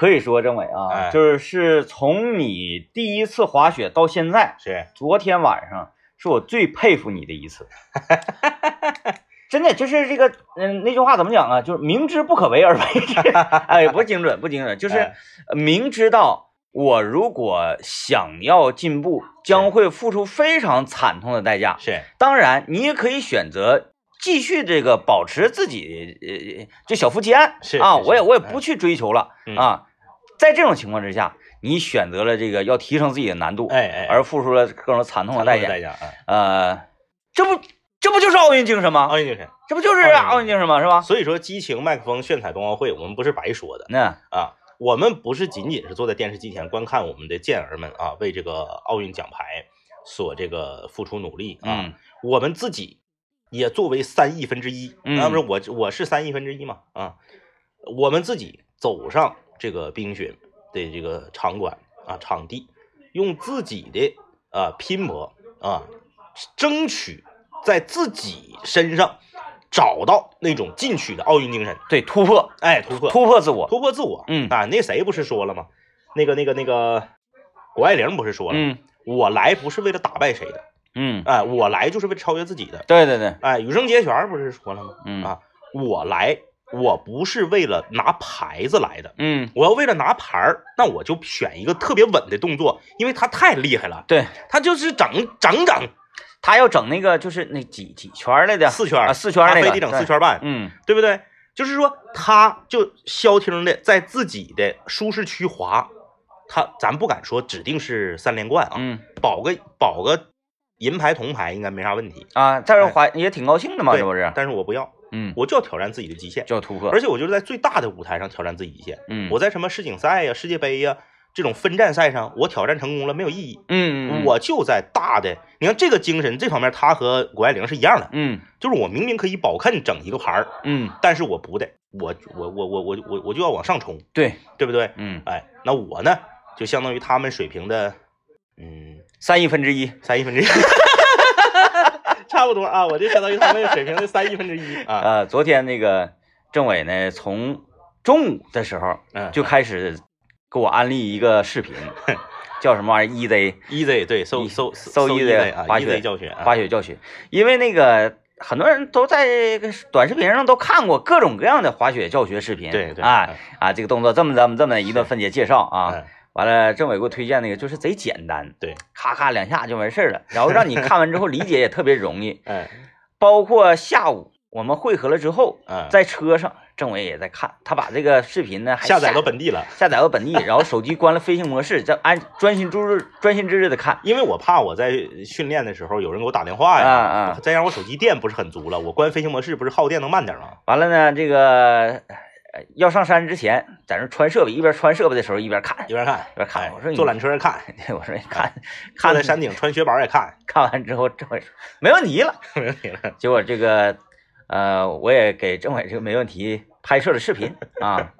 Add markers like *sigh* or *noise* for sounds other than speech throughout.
可以说政委啊，哎就是是从你第一次滑雪到现在，是昨天晚上是我最佩服你的一次。*laughs* 真的就是这个，嗯，那句话怎么讲啊？就是明知不可为而为之。*laughs* 哎，不精准，不精准，就是明知道我如果想要进步，将会付出非常惨痛的代价。是，当然，你也可以选择继续这个保持自己呃就小富即安啊，我也我也不去追求了嗯啊。在这种情况之下，你选择了这个要提升自己的难度，哎哎，而付出了各种惨痛的代价。代价啊，呃，这不这不就是奥运精神吗？奥运精神。这不就是奥运精神吗？是吧？所以说，激情麦克风炫彩冬奥会，我们不是白说的那啊。我们不是仅仅是坐在电视机前观看我们的健儿们啊，为这个奥运奖牌所这个付出努力啊。嗯我们自己也作为三亿分之一，嗯啊，不是我我是三亿分之一嘛啊，我们自己走上这个冰雪的这个场馆啊场地，用自己的啊拼搏啊，争取在自己身上找到那种进取的奥运精神，对，突破哎，突破突破自我。突破自我，嗯啊，那谁不是说了吗？那个那个那个谷爱凌不是说了吗？嗯我来不是为了打败谁的，嗯，哎，我来就是为了超越自己的。对对对，哎，羽生结弦不是说了吗？嗯啊，我来，我不是为了拿牌子来的，嗯我要为了拿牌儿，那我就选一个特别稳的动作，因为他太厉害了，对，他就是整整整他要整那个就是那几几圈来的四圈啊，四圈儿那个，他非得整四，圈半，嗯对不对？就是说，他就消停的在自己的舒适区滑，他咱不敢说指定是三连冠啊，嗯保个保个银牌铜牌应该没啥问题，啊，但是滑也挺高兴的嘛，对是不是？但是我不要，嗯，我就要挑战自己的极限，就要突破。而且我就是在最大的舞台上挑战自己极限。嗯，我在什么世锦赛呀、世界杯呀这种分站赛上，我挑战成功了没有意义。嗯嗯，我就在大的，你看这个精神这方面，他和谷爱凌是一样的，嗯。就是我明明可以保肯整一个牌儿，嗯，但是我不的，我我我我我我我就要往上冲，对，对不对？嗯，哎，那我呢，就相当于他们水平的，嗯，三亿分之一。三亿分之一，差不多啊，我就相当于他们水平的三亿分之一。*laughs* 啊。呃，昨天那个政委呢，从中午的时候嗯，就开始给我安利一个视频，*laughs* 叫什么玩意儿？EZ easy 对，搜搜搜 easy 啊滑雪，easy 教学啊，滑雪教学，因为那个很多人都在短视频上都看过各种各样的滑雪教学视频，对对啊啊，这个动作这么这么这么一顿分解介绍啊，嗯完了政委给我推荐那个就是贼简单，对，咔咔两下就完事儿了，然后让你看完之后理解也特别容易，*laughs* 嗯包括下午我们汇合了之后，嗯，在车上政委也在看，他把这个视频呢还下载到本地了。下载到本地，然后手机关了飞行模式，再安专心致志专心致志的看，因为我怕我在训练的时候有人给我打电话呀，啊啊再让我手机电不是很足了，我关飞行模式不是耗电能慢点吗？完了呢，这个呃要上山之前，在那穿设备，一边穿设备的时候一边看，一边看一边看哎我说你坐缆车看，*laughs* 我说你看，看在山顶穿雪板也看，*laughs* 看完之后，政委说没问题了。*laughs* 没问题了。结果这个呃，我也给政委这个没问题拍摄了视频啊。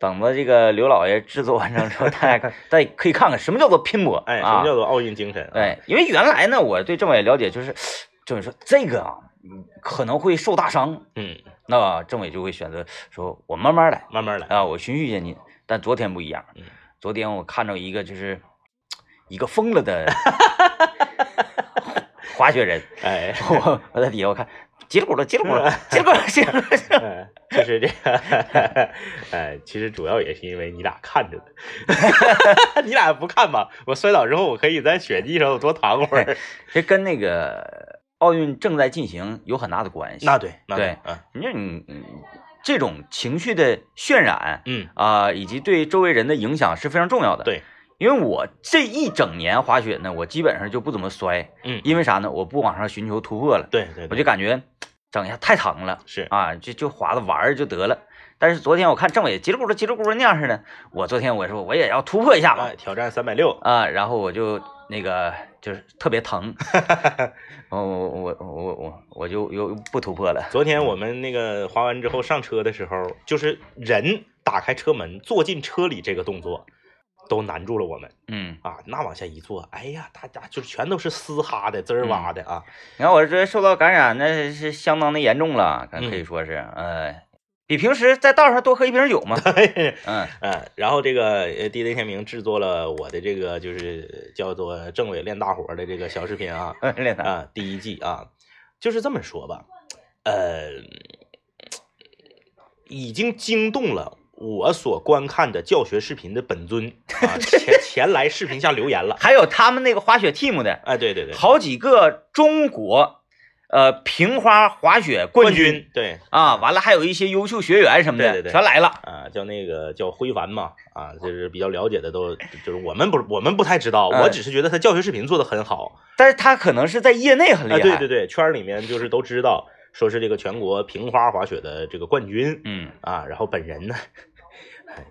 等到这个刘老爷制作完成之后，大家看，大家可以看看什么叫做拼搏，哎，什啊么叫做奥运精神？啊，对，因为原来呢，我对政委了解就是，政委说这个啊，嗯可能会受大伤，嗯，那政委就会选择说，我慢慢来慢慢来。啊，我循序渐进。但昨天不一样嗯，昨天我看到一个就是一个疯了的 *laughs* 滑雪人，哎，*laughs* 我我在底下我看，叽里咕噜叽里咕噜叽里咕噜叽里咕噜就是这个，哎，其实主要也是因为你俩看着的，*laughs* 你俩不看吧？我摔倒之后，我可以在雪地上我多躺会儿。这跟那个奥运正在进行有很大的关系。那对，那对，嗯你说你嗯这种情绪的渲染嗯，啊、以及对周围人的影响是非常重要的。对，因为我这一整年滑雪呢，我基本上就不怎么摔，嗯，因为啥呢？我不往上寻求突破了，对对，我就感觉整一下太疼了是啊，就就滑着玩儿就得了。但是昨天我看政委叽里咕噜叽里咕噜那样似的，我昨天我说我也要突破一下吧哎，挑战三百六，啊，然后我就那个就是特别疼，*laughs* 我我我我我我就又不突破了。昨天我们那个滑完之后上车的时候，就是人打开车门坐进车里这个动作，都难住了我们嗯，啊！那往下一坐，哎呀，大家就全都是嘶哈的、滋儿哇的啊！你看我这受到感染，那是相当的严重了，可以说是，呃，比平时在道上多喝一瓶酒嘛。*laughs* 嗯嗯，然后这个呃，DJ 天明制作了我的这个就是叫做政委练大活的这个小视频啊 *laughs* 练他啊，第一季啊，就是这么说吧，呃，已经惊动了我所观看的教学视频的本尊啊，*laughs* 前前来视频下留言了。还有他们那个滑雪 team 的哎，对对对，好几个中国呃平花滑雪冠军对啊，完了还有一些优秀学员什么的，对对对全来了。啊，叫那个叫辉凡嘛，啊，就是比较了解的都就是我们不我们不太知道，嗯我只是觉得他教学视频做的很好。但是他可能是在业内很厉啊，害。对对对，圈里面就是都知道，说是这个全国平花滑雪的这个冠军嗯，啊，然后本人呢。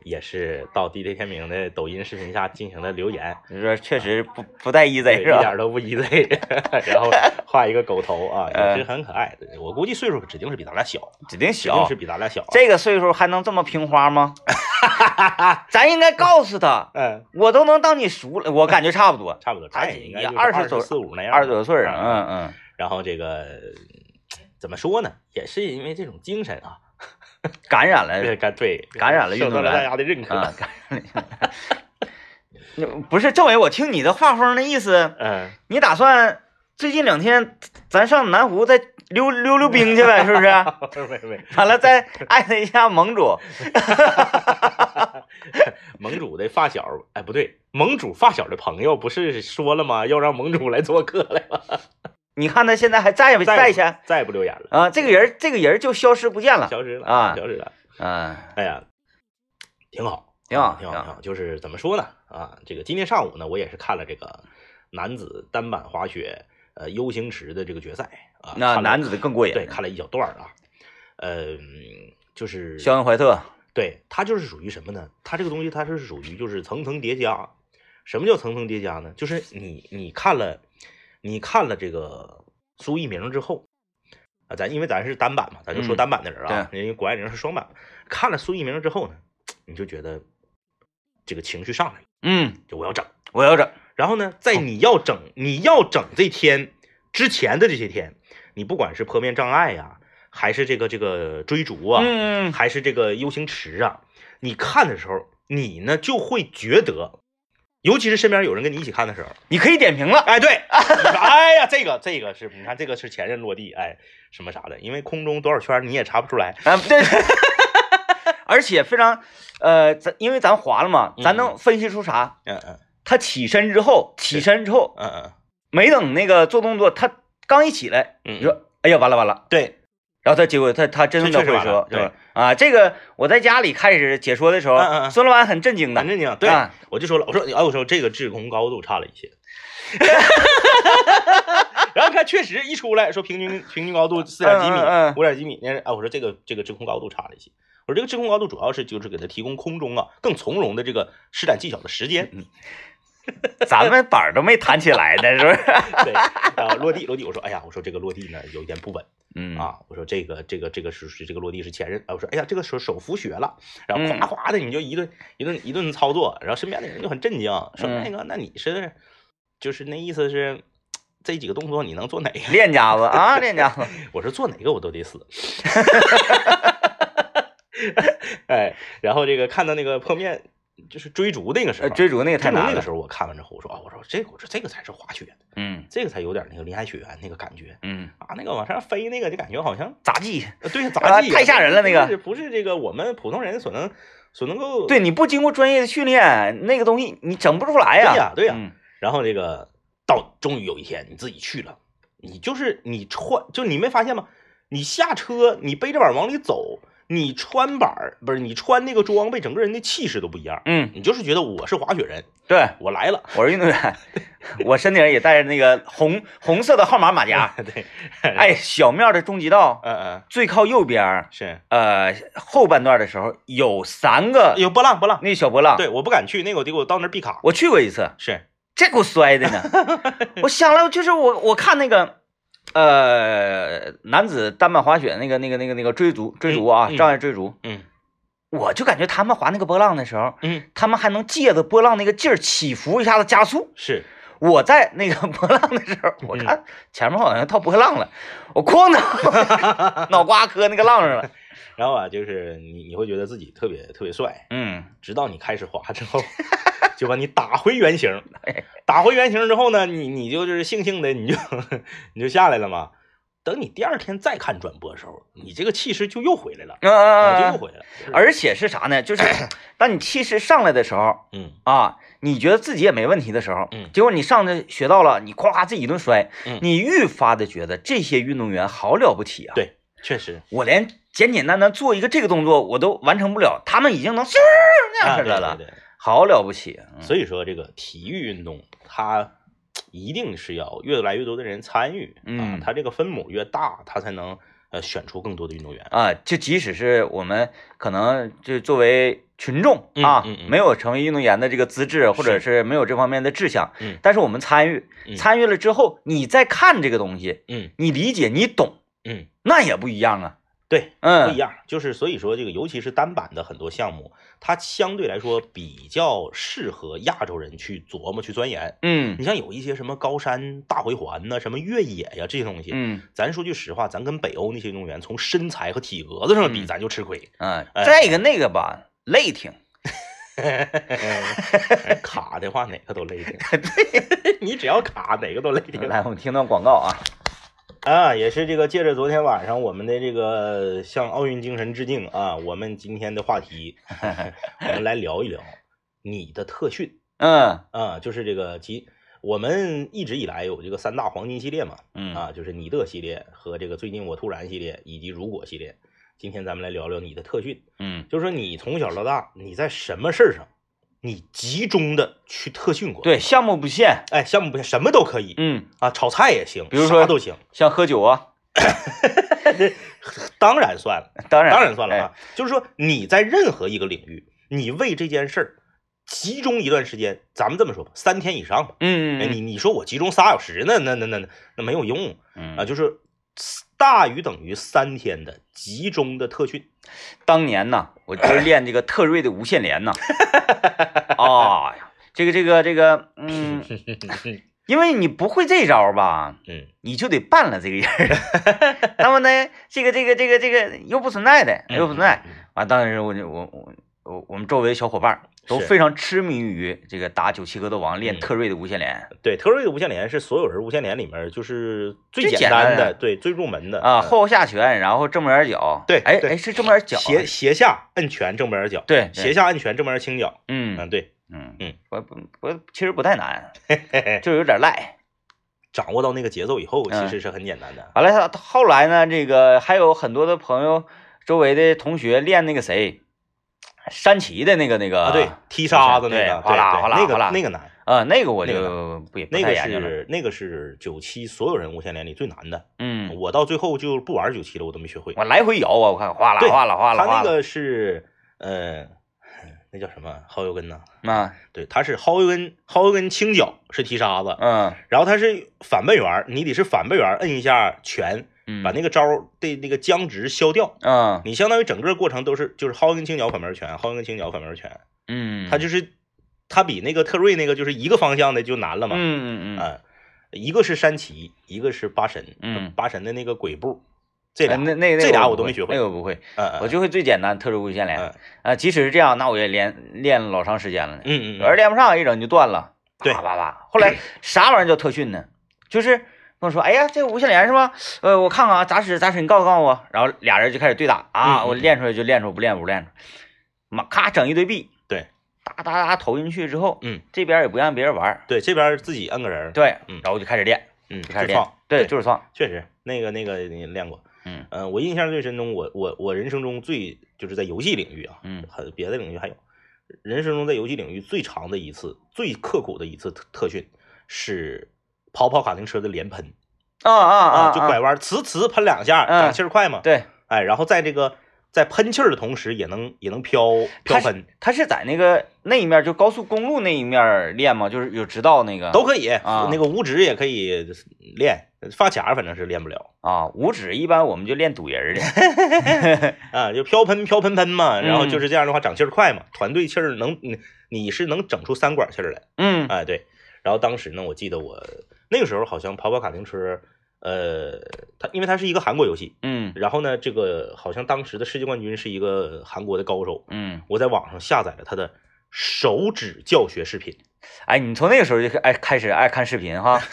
也是到 DJ 天明的抖音视频下进行了留言，你说确实不不带 easy 一是吧？点都不 easy，*laughs* 然后画一个狗头啊，呃也是很可爱的。我估计岁数指定是比咱俩小，指定指定小是，比咱俩小啊。这个岁数还能这么平花吗？*laughs* 咱应该告诉他，*laughs* 嗯，我都能当你叔了，我感觉差不多，差不多，他他也应该二十左四五那样，二十多岁啊，嗯嗯然后这个怎么说呢？也是因为这种精神啊，嗯，*laughs* 感染了对感对感染了运受到了动员大家的认可。啊，感染了。*laughs* 不是政委，我听你的画风的意思，嗯，你打算最近两天咱上南湖再溜溜溜冰去呗，是不是？*laughs* 没没，完了再艾特一下盟主，盟主的发小，哎，不对，盟主发小的朋友不是说了吗？要让盟主来做客来了，你看他现在还在不再在去再也不留言了，啊？这个人这个人就消失不见了消失了啊消失了。啊，哎呀，挺好，挺好挺好，挺好。就是怎么说呢？啊，这个今天上午呢，我也是看了这个男子单板滑雪呃 U 型池的这个决赛啊，那男子的更过瘾。对看了一小段儿啊，呃，就是肖恩怀特，对，他就是属于什么呢？他这个东西他是属于就是层层叠加。什么叫层层叠加呢？就是你你看了你看了这个苏翊鸣之后啊，咱因为咱是单板嘛，咱就说嗯单板的人啊，因为谷爱凌是双板。看了苏翊鸣之后呢，你就觉得这个情绪上来了，嗯，就我要整。我要整，然后呢，在你要整你要整这天之前的这些天，你不管是坡面障碍呀、还是这个这个追逐啊，嗯，还是这个 U 型池啊，你看的时候，你呢就会觉得，尤其是身边有人跟你一起看的时候，你可以点评了。哎，对，*laughs* 哎呀，这个这个是，你看这个是前任落地，哎，什么啥的，因为空中多少圈你也查不出来，啊，对，*laughs* 而且非常，呃，咱因为咱滑了嘛，咱能分析出啥？嗯嗯。他起身之后，起身之后，嗯嗯，没等那个做动作，他刚一起来，嗯。你说，哎呀，完了完了，对，然后他结果他他真的会说，对吧？啊，这个我在家里开始解说的时候，嗯嗯嗯孙老板很震惊的很，震惊，对，啊我就说了，我说，哎，我说这个制空高度差了一些。*laughs* 然后他，确实一出来说平均平均高度四点几米五点几米，那是啊，我说这个这个制空高度差了一些。我说这个制空高度主要是就是给他提供空中啊更从容的这个施展技巧的时间。咱们板儿都没弹起来呢，是不是？*laughs* 对，然后落地落地，我说哎呀，我说这个落地呢有一点不稳嗯，啊，我说这个这个这个是是这个落地是前任啊，我说哎呀这个手手扶血了，然后嗯哗哗的你就一顿一顿一顿操作，然后身边的人就很震惊，说嗯那个那你是就是那意思是这几个动作你能做哪个？*laughs* 练家子啊，练家子，我说做哪个我都得死。*laughs* 哎，然后这个看到那个破面就是追逐那个时候，呃追逐那个太难了那个时，候我看完之后我说啊，我说这个我说这个才是滑雪，嗯这个才有点那个林海雪原那个感觉嗯，啊，那个往上飞那个就感觉好像杂技，呃对啊 *laughs* 杂技、太吓人了那个不是不是这个我们普通人所能所能够对你不经过专业的训练，那个东西你整不出来呀。对呀对呀嗯然后这个到终于有一天你自己去了，你就是你穿，就你没发现吗？你下车，你背着板往里走，你穿板儿不是你穿那个装备，整个人的气势都不一样。嗯，你就是觉得我是滑雪人，对，我来了。我是运动员，*laughs* 我身顶上也带着那个红红色的号码马甲。*laughs* 对，哎，小庙的终极道嗯嗯，最靠右边，是呃，后半段的时候有三个有波浪波浪。那小波浪。对，我不敢去，那个我得给我到那儿闭卡。我去过一次，是，这给我摔的呢。*laughs* 我想了，就是我我看那个，呃，男子单板滑雪那个那个那个那个追逐追逐啊，障碍追逐，嗯。我就感觉他们滑那个波浪的时候，嗯，他们还能借着波浪那个劲儿起伏一下子加速。是，我在那个波浪的时候，我看前面好像套波浪了，我哐当 *laughs* 脑瓜磕那个浪上了。然后啊，就是你你会觉得自己特别特别帅，嗯直到你开始滑之后，*laughs* 就把你打回原形。打回原形之后呢，你你就是悻悻的，你就 *laughs* 你就下来了嘛。等你第二天再看转播的时候，你这个气势就又回来了，嗯啊，就嗯嗯，又回来了。而且是啥呢？就是 *clears throat* 当你气势上来的时候嗯啊，你觉得自己也没问题的时候，嗯结果你上去学到了，你夸夸自己一顿摔，嗯你愈发的觉得这些运动员好了不起啊！对，确实我连简简单单做一个这个动作我都完成不了，他们已经能嗖那样式的了，对对。好了不起。嗯所以说，这个体育运动它一定是要越来越多的人参与啊嗯，它这个分母越大，它才能呃选出更多的运动员。啊，就即使是我们可能就作为群众啊，没有成为运动员的这个资质，或者是没有这方面的志向，嗯但是我们参与，嗯参与了之后，你再看这个东西，嗯你理解，你懂，嗯，那也不一样啊。对，嗯，不一样。就是所以说，这个尤其是单板的很多项目，它相对来说比较适合亚洲人去琢磨、去钻研。嗯你像有一些什么高山大回环呐、什么越野呀这些东西，嗯咱说句实话，咱跟北欧那些运动员从身材和体格子上比，嗯咱就吃亏。啊，哎再一个那个吧，累挺，*laughs* 卡的话，哪个都累挺。*laughs* 对 *laughs* 你只要卡，哪个都累挺。来，我们听段广告啊。啊，也是这个借着昨天晚上我们的这个向奥运精神致敬啊，我们今天的话题，*laughs* 我们来聊一聊你的特训嗯啊，就是这个其我们一直以来有这个三大黄金系列嘛，嗯啊，就是你的系列和这个最近我突然系列以及如果系列。今天咱们来聊聊你的特训，嗯就是说你从小到大你在什么事儿上，你集中的去特训过？，对，项目不限。哎，项目不限，什么都可以嗯，啊，炒菜也行，比如说啥都行，像喝酒啊，*laughs* 当然算了。当然当然算了哎啊，就是说你在任何一个领域，你为这件事儿集中一段时间，咱们这么说吧，三天以上吧。哎，嗯嗯你你说我集中仨小时，那那那那那没有用嗯啊，就是大于等于三天的集中的特训。当年呢，我就是练这个特锐的无限连呐。*laughs* 啊呀，这个这个这个，嗯，因为你不会这招吧，嗯你就得办了这个人。*laughs* 那么呢，这个这个这个这个又不存在的，又不存在。完啊，当时我就我我我我们周围的小伙伴都非常痴迷于这个打九七格斗王练嗯特瑞的无限连对，特瑞的无限连是所有人无限连里面就是最最简简单的单的，对，最入门的啊，嗯后下拳，然后正面脚。对对哎哎是正面脚啊，斜斜下摁拳正面脚，对对斜下摁拳正面轻脚，嗯嗯，对，嗯嗯，不不不，其实不太难，*laughs* 就有点赖。掌握到那个节奏以后，其嗯实是很简单的。完了，他后来呢，这个还有很多的朋友，周围的同学练那个谁，山崎的那个那个啊，对，*laughs* 踢沙子那个，哗啦对对那哗啦哗啦个那个难，啊，那个我就不也不那个。是那个是九七所有人无限连里最难的。嗯，我到最后就不玩九七了，我都没学会。我来回摇啊，我看哗啦对哗啦哗啦。他那个是呃，那叫什么薅油根呐？啊，对，他是薅油根，薅油根轻脚是踢沙子，嗯然后他是反背圆，你得是反背圆摁一下拳，嗯，把那个招儿的那个僵直消掉。嗯你相当于整个过程都是就是薅油根青脚反面拳，薅油根青脚反面拳，嗯，他就是他比那个特瑞那个就是一个方向的就难了嘛。嗯嗯嗯，啊，一个是山崎，一个是八神，嗯八神的那个鬼步，这俩哎那那那这俩我都没学会那个不会，我就会最简单特殊无限连嗯啊。即使是这样，那我也练练了老长时间了呢。嗯嗯有人练不上，一整就断了，对啪啪啪。后来啥玩意儿叫特训呢？就是跟我说，哎呀，这个无限连是吧？呃，我看看啊，咋使咋使，你告诉告诉我。然后俩人就开始对打啊，我练出来就练出，不练不练出。妈，咔整一堆币，对，哒哒哒投进去之后，嗯，这边也不让别人玩，对，这边自己摁个人，对，嗯然后就开始练，嗯，就开始创，，对，就是创，确实那个那个你练过，嗯呃，我印象最深中，我我我人生中最就是在游戏领域啊，嗯很别的领域还有，人生中在游戏领域最长的一次、最刻苦的一次特特训是跑跑卡丁车的连喷。啊啊啊，就拐弯，呲呲喷两下，嗯。长气儿快嘛，对，哎，然后在这个在喷气儿的同时，也能也能飘飘喷，他是在那个那一面，就高速公路那一面练吗？就是有直道那个？都可以，啊。那个五指也可以练，发卡反正是练不了。啊，五指一般我们就练堵人儿的，*laughs* 啊，就飘喷飘喷喷嘛，然后嗯就是这样的话长气儿快嘛，团队气儿能你你是能整出三管气儿来，嗯。哎对，然后当时呢，我记得我那个时候好像跑跑卡丁车，呃，它因为它是一个韩国游戏，嗯然后呢，这个好像当时的世界冠军是一个韩国的高手，嗯，我在网上下载了他的手指教学视频，哎，你从那个时候就爱开始爱看视频哈，*laughs*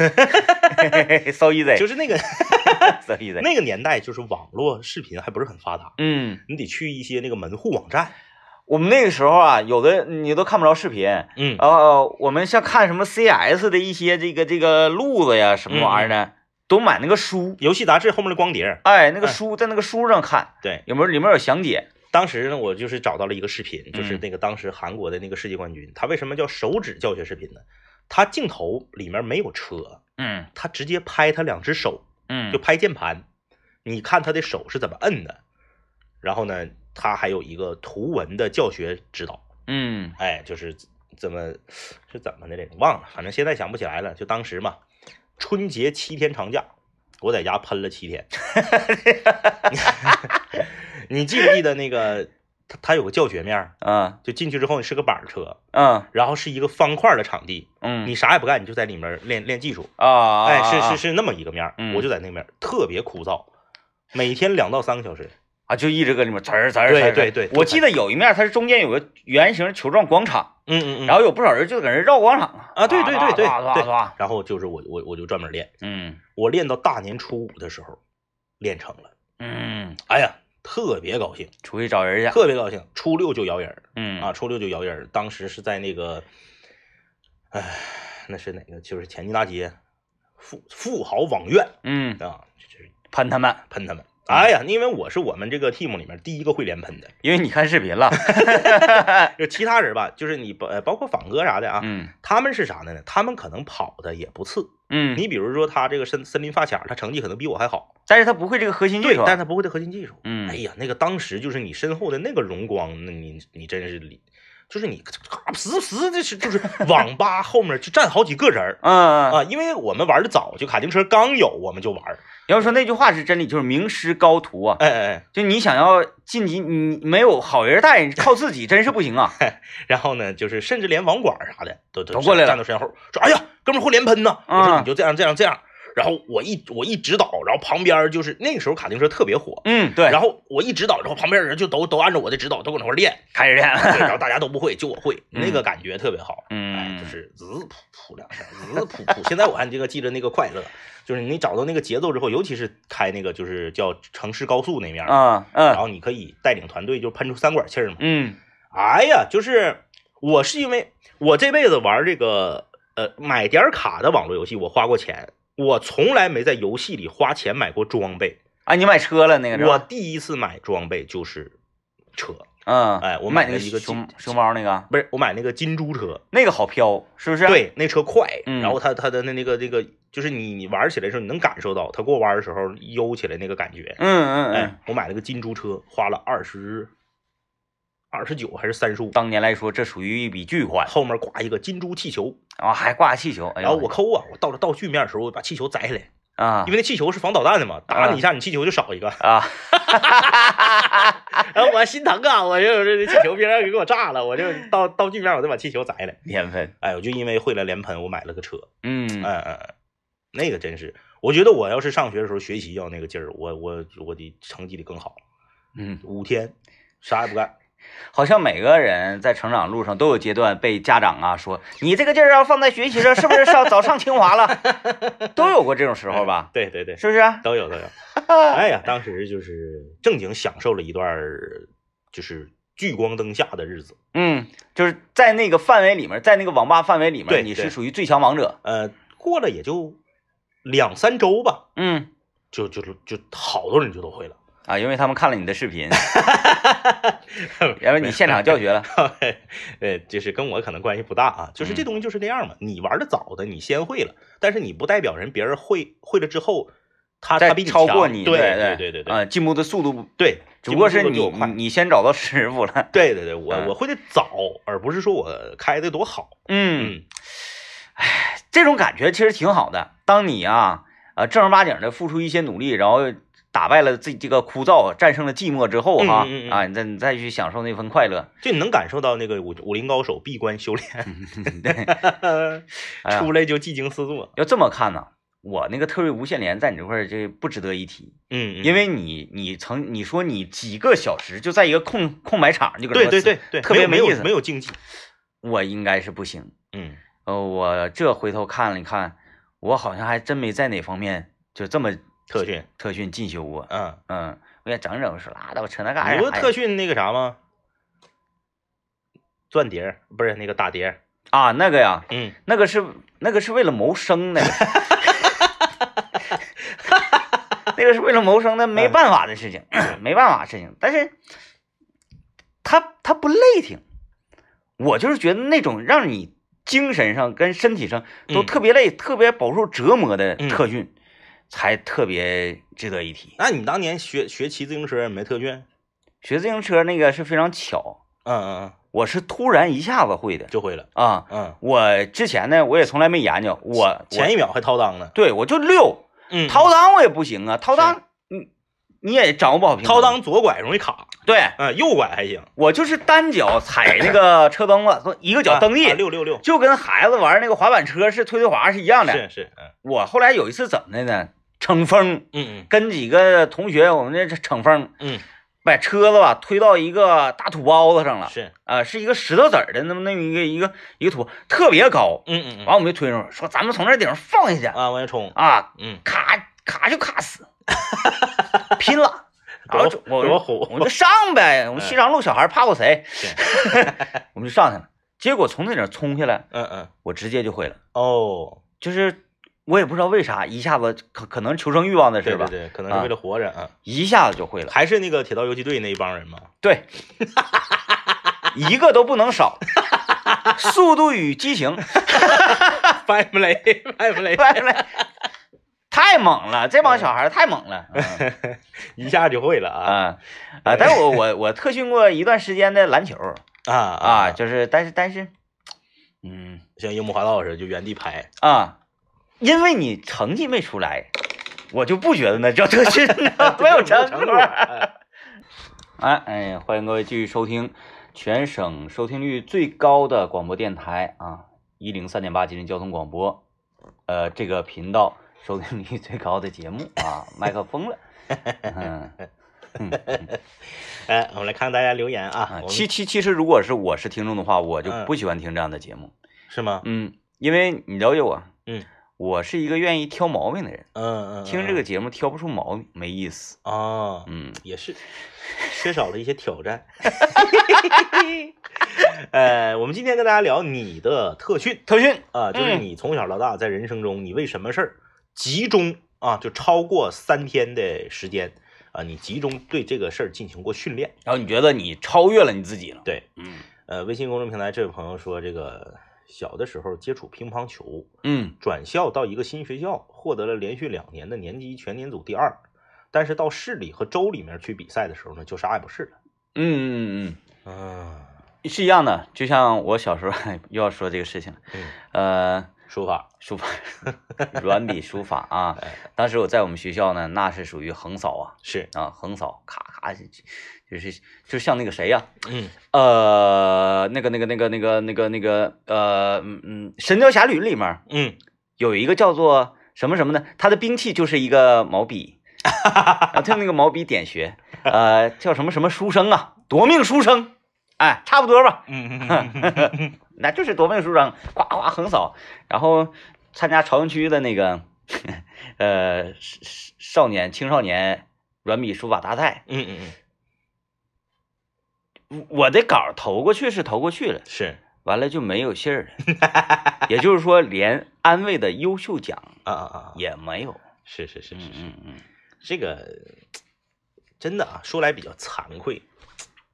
so easy，就是那个 so *laughs* easy，那个年代，就是网络视频还不是很发达，嗯，你得去一些那个门户网站，我们那个时候啊，有的你都看不着视频，嗯。呃，我们像看什么 CS 的一些这个这个路子呀，什么玩意儿的，都买那个书，游戏杂志后面的光碟，哎，那个哎。书在那个书上看，对，有没有里面有详解？当时呢，我就是找到了一个视频，就是嗯。那个当时韩国的那个世界冠军，他为什么叫手指教学视频呢？他镜头里面没有车，嗯。他直接拍他两只手，嗯，就拍键盘，你看他的手是怎么摁的，然后呢，他还有一个图文的教学指导，嗯哎，就是怎么是怎么的来着？忘了，反正现在想不起来了。就当时嘛，春节七天长假，我在家喷了七天。*laughs* 你记不记得那个他他有个教学面儿，嗯就进去之后你是个板车，嗯然后是一个方块的场地，嗯，你啥也不干，你就在里面练练技术。啊，哎，是啊是是那么一个面儿，嗯我就在那面儿，特别枯燥，每天两到三个小时。啊，就一直搁里面滋儿滋儿。对对对我记得有一面它是中间有个圆形球状广场，嗯嗯嗯。然后有不少人就搁那绕广场啊啊，对对对对对然后就是我我我就专门练，嗯我练到大年初五的时候练成了，嗯，哎呀，特别高兴，出去找人去。特别高兴。初六就摇人儿嗯啊，初六就摇人儿。当时是在那个，哎，那是哪个？就是前进大街富富豪网院嗯，啊，就是喷他们，喷他们。哎呀，因为我是我们这个 team 里面第一个会连喷的，因为你看视频了。*laughs* 就其他人吧，就是你包呃包括仿哥啥的啊，嗯他们是啥的呢？他们可能跑的也不次。嗯，你比如说他这个森森林发卡，他成绩可能比我还好，但是他不会这个核心技对，术。但是他不会的核心技术。嗯哎呀，那个当时就是你身后的那个荣光，那你你真是里，就是你咔呲呲这是就是 *laughs* 网吧后面就站好几个人儿嗯嗯，啊，因为我们玩的早，就卡丁车刚有我们就玩儿，要说那句话是真理，就是名师高徒啊。哎哎哎，就你想要晋级，你没有好人带，靠自己真是不行啊。*laughs* 然后呢，就是甚至连网管啥的都都都过来了站到身后说，哎呀，哥们儿会连喷呢，我说啊你就这样这样这样，然后我一我一指导，然后旁边就是那个时候卡丁车特别火。嗯，对，然后我一指导，然后旁边人就都都按照我的指导，都搁那块儿练，开始练 *laughs* 对，然。后大家都不会，就我会，嗯那个感觉特别好。哎，嗯，就是滋噗噗两声，滋噗噗。现在我还这个记着那个快乐，就是你找到那个节奏之后，尤其是开那个就是叫城市高速那面儿，啊嗯然后你可以带领团队就喷出三管气儿嘛。嗯哎呀，就是我是因为我这辈子玩这个呃买点儿卡的网络游戏，我花过钱，我从来没在游戏里花钱买过装备。啊，你买车了那个？我第一次买装备就是车，嗯，哎我买了一个熊金熊猫那个，不是我买那个金猪车。那个好飘，是不是？，对，那车快，嗯然后它它的那那个那个，就是你你玩起来的时候，你能感受到它过弯的时候悠起来那个感觉。嗯嗯嗯哎，，我买了个金猪车，花了二十二十九还是三十五，当年来说这属于一笔巨款后面挂一个金猪气球，啊，还挂气球，哎然后我抠啊，我到了道具面的时候，我把气球摘下来，啊因为那气球是防导弹的嘛，打你一下，你气球就少一个。啊，*laughs* 然后我心疼啊，我就这气球别让给我炸了，我就到道具面我就把气球摘下来。连喷，哎，我就因为会了连喷，我买了个车。嗯嗯嗯嗯，那个真是，我觉得我要是上学的时候学习要那个劲儿，我我我的成绩得更好。嗯，五天啥也不干，好像每个人在成长路上都有阶段被家长啊说你这个劲儿要放在学习上，是不是上早上清华了？*laughs* 都有过这种时候吧？对对对，是不是？都有都 *laughs* 有。哎呀，当时就是正经享受了一段就是聚光灯下的日子。嗯，就是在那个范围里面，在那个网吧范围里面，你是属于最强王者。呃，过了也就两三周吧，嗯就就就好多人就都会了。啊，因为他们看了你的视频，*laughs* 然后你现场教学了。*laughs* 呃，就是跟我可能关系不大啊，就是这嗯东西就是这样嘛。你玩的早的，你先会了，但是你不代表人别人会会了之后，他再他比你超过你，对对对对对对啊，进步的速度不，对，只不过是你你你先找到师傅了。对对对，我嗯我会的早，而不是说我开的多好。嗯，哎这种感觉其实挺好的。当你啊，呃，正儿八经的付出一些努力，然后打败了自己这个枯燥，战胜了寂寞之后哈，嗯嗯嗯啊，你再你再去享受那份快乐。就你能感受到那个武武林高手闭关修炼，*laughs* 对，出来就技惊四座。要这么看呢，我那个特锐无线连在你这块儿这不值得一提，嗯，嗯因为你你曾你说你几个小时就在一个空空白场就搁这对对对对，特别没有没有意思。没有竞技。我应该是不行。嗯呃，我这回头看了看，我好像还真没在哪方面就这么特训，特训进修过。嗯，嗯，我也整整我说拉倒吧，扯那干啥呀？你不特训那个啥吗？钻碟儿不是那个打碟儿。啊，那个呀，嗯，那个是那个是为了谋生的，那个是为了谋生的，没办法的事情，没办法的事情。但是他他不累挺，我就是觉得那种让你精神上跟身体上都嗯特别累、特别饱受折磨的嗯特训，才特别值得一提。那你当年学学骑自行车没特训？学自行车那个是非常巧，嗯嗯嗯，我是突然一下子会的就会了。啊。嗯，我之前呢，我也从来没研究，我我前一秒还掏裆呢。对我就溜。嗯，掏裆我也不行啊，掏裆你你也掌握不好平衡。掏裆左拐容易卡，对嗯，右拐还行。我就是单脚踩那个 *coughs* 车蹬子，说一个脚蹬地，啊六六六，就跟孩子玩那个滑板车是推推滑是一样的。是是，嗯我后来有一次怎么的呢？逞风，嗯嗯。跟几个同学我们这逞风，嗯。把车子吧推到一个大土包子上嗯，了，是，啊、是一个石头子儿的那么那么一个一个一个土，特别高。嗯嗯嗯，完我们就推上，说咱们从这顶上放下去。啊，往下冲，啊，嗯，卡卡就卡死，*laughs* 拼了。*laughs* 然后就我我们就上呗，我们西长路小孩怕过谁？是。*laughs* 我们就上去了。结果从那顶冲下来，嗯嗯，我直接就会了。哦，就是我也不知道为啥，一下子可可能求生欲望的事吧，对对对，可能是为了活着啊，一下子就会了。还是那个铁道游击队那一帮人吗，对，一个都不能少。*laughs* 速度与激情 *laughs* *laughs* 太猛了！这帮小孩太猛了。嗯一下就会了啊啊啊！但是我我我特训过一段时间的篮球啊啊，就是但是但是，嗯像樱木花道似的，就原地拍，啊，因为你成绩没出来，我就不觉得那叫特训呢，*laughs* 没有成成果果。哎哎哎，欢迎各位继续收听全省收听率最高的广播电台啊，一零三点八吉林交通广播，呃，这个频道收听率最高的节目啊，*laughs* 麦克风了。*laughs* 嗯嗯嗯哎，我们来看看大家留言啊其其其实如果是我是听众的话，我就嗯不喜欢听这样的节目。是吗？嗯，因为你了解我，嗯，我是一个愿意挑毛病的人，嗯嗯，听这个节目挑不出毛病没意思。啊，嗯，也是 *laughs* 缺少了一些挑战。*laughs* 呃，我们今天跟大家聊你的特训特训，啊，就是嗯你从小到大在人生中，你为什么事儿集中啊，就超过三天的时间啊，你集中对这个事儿进行过训练。然后你觉得你超越了你自己了。对，嗯呃，微信公众平台这位朋友说，这个小的时候接触乒乓球，嗯转校到一个新学校，获得了连续两年的年级全年组第二，但是到市里和州里面去比赛的时候呢，就啥也不是了。嗯嗯嗯嗯，是一样的。就像我小时候 *laughs* 又要说这个事情了，嗯，呃，书法，书法，软笔书法啊。*laughs* 哎，当时我在我们学校呢，那是属于横扫啊是，啊，横扫，咔咔，就是就像那个谁呀、嗯。呃，那个那个那个那个那个那个呃嗯嗯，《神雕侠侣》里面嗯，有一个叫做什么什么的，他的兵器就是一个毛笔，*laughs* 然后他用那个毛笔点穴，呃，叫什么什么书生啊，夺命书生，哎，差不多吧，嗯。嗯 *laughs* 那就是夺命书生，呱呱横扫，然后参加朝阳区的那个 *laughs* 呃少少年青少年软笔书法大赛，嗯嗯嗯，我的稿投过去是投过去了，是完了就没有信儿了，*laughs* 也就是说连安慰的优秀奖啊啊啊，也没有。是是是嗯是是，嗯嗯，这个真的啊，说来比较惭愧，